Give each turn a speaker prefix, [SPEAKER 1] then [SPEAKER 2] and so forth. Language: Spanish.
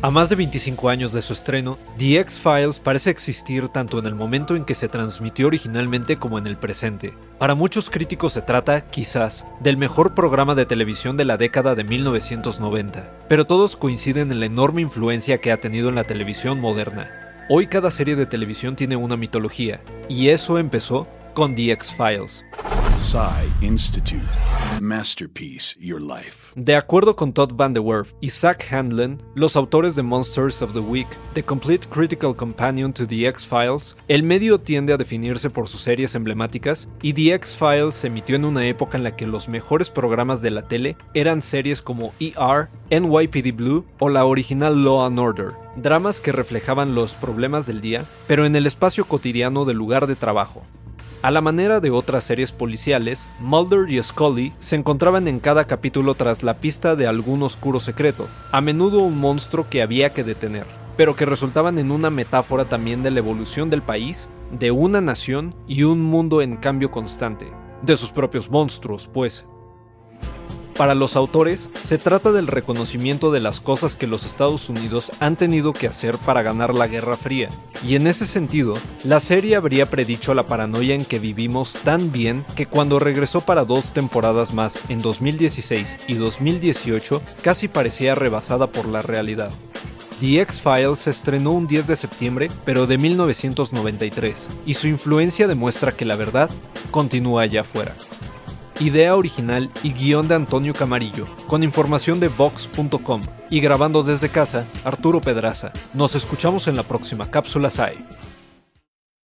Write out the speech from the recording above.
[SPEAKER 1] A más de 25 años de su estreno, The X-Files parece existir tanto en el momento en que se transmitió originalmente como en el presente. Para muchos críticos se trata, quizás, del mejor programa de televisión de la década de 1990, pero todos coinciden en la enorme influencia que ha tenido en la televisión moderna. Hoy cada serie de televisión tiene una mitología, y eso empezó con The X-Files. Institute. Masterpiece Your Life. De acuerdo con Todd Van de Werf y Zach Handlen, los autores de Monsters of the Week, The Complete Critical Companion to The X-Files, el medio tiende a definirse por sus series emblemáticas y The X-Files se emitió en una época en la que los mejores programas de la tele eran series como ER, NYPD Blue o la original Law and Order, dramas que reflejaban los problemas del día, pero en el espacio cotidiano del lugar de trabajo. A la manera de otras series policiales, Mulder y Scully se encontraban en cada capítulo tras la pista de algún oscuro secreto, a menudo un monstruo que había que detener, pero que resultaban en una metáfora también de la evolución del país, de una nación y un mundo en cambio constante, de sus propios monstruos, pues. Para los autores, se trata del reconocimiento de las cosas que los Estados Unidos han tenido que hacer para ganar la Guerra Fría, y en ese sentido, la serie habría predicho la paranoia en que vivimos tan bien que cuando regresó para dos temporadas más en 2016 y 2018, casi parecía rebasada por la realidad. The X-Files se estrenó un 10 de septiembre, pero de 1993, y su influencia demuestra que la verdad continúa allá afuera. Idea original y guion de Antonio Camarillo, con información de Vox.com. Y grabando desde casa, Arturo Pedraza. Nos escuchamos en la próxima cápsula SAE.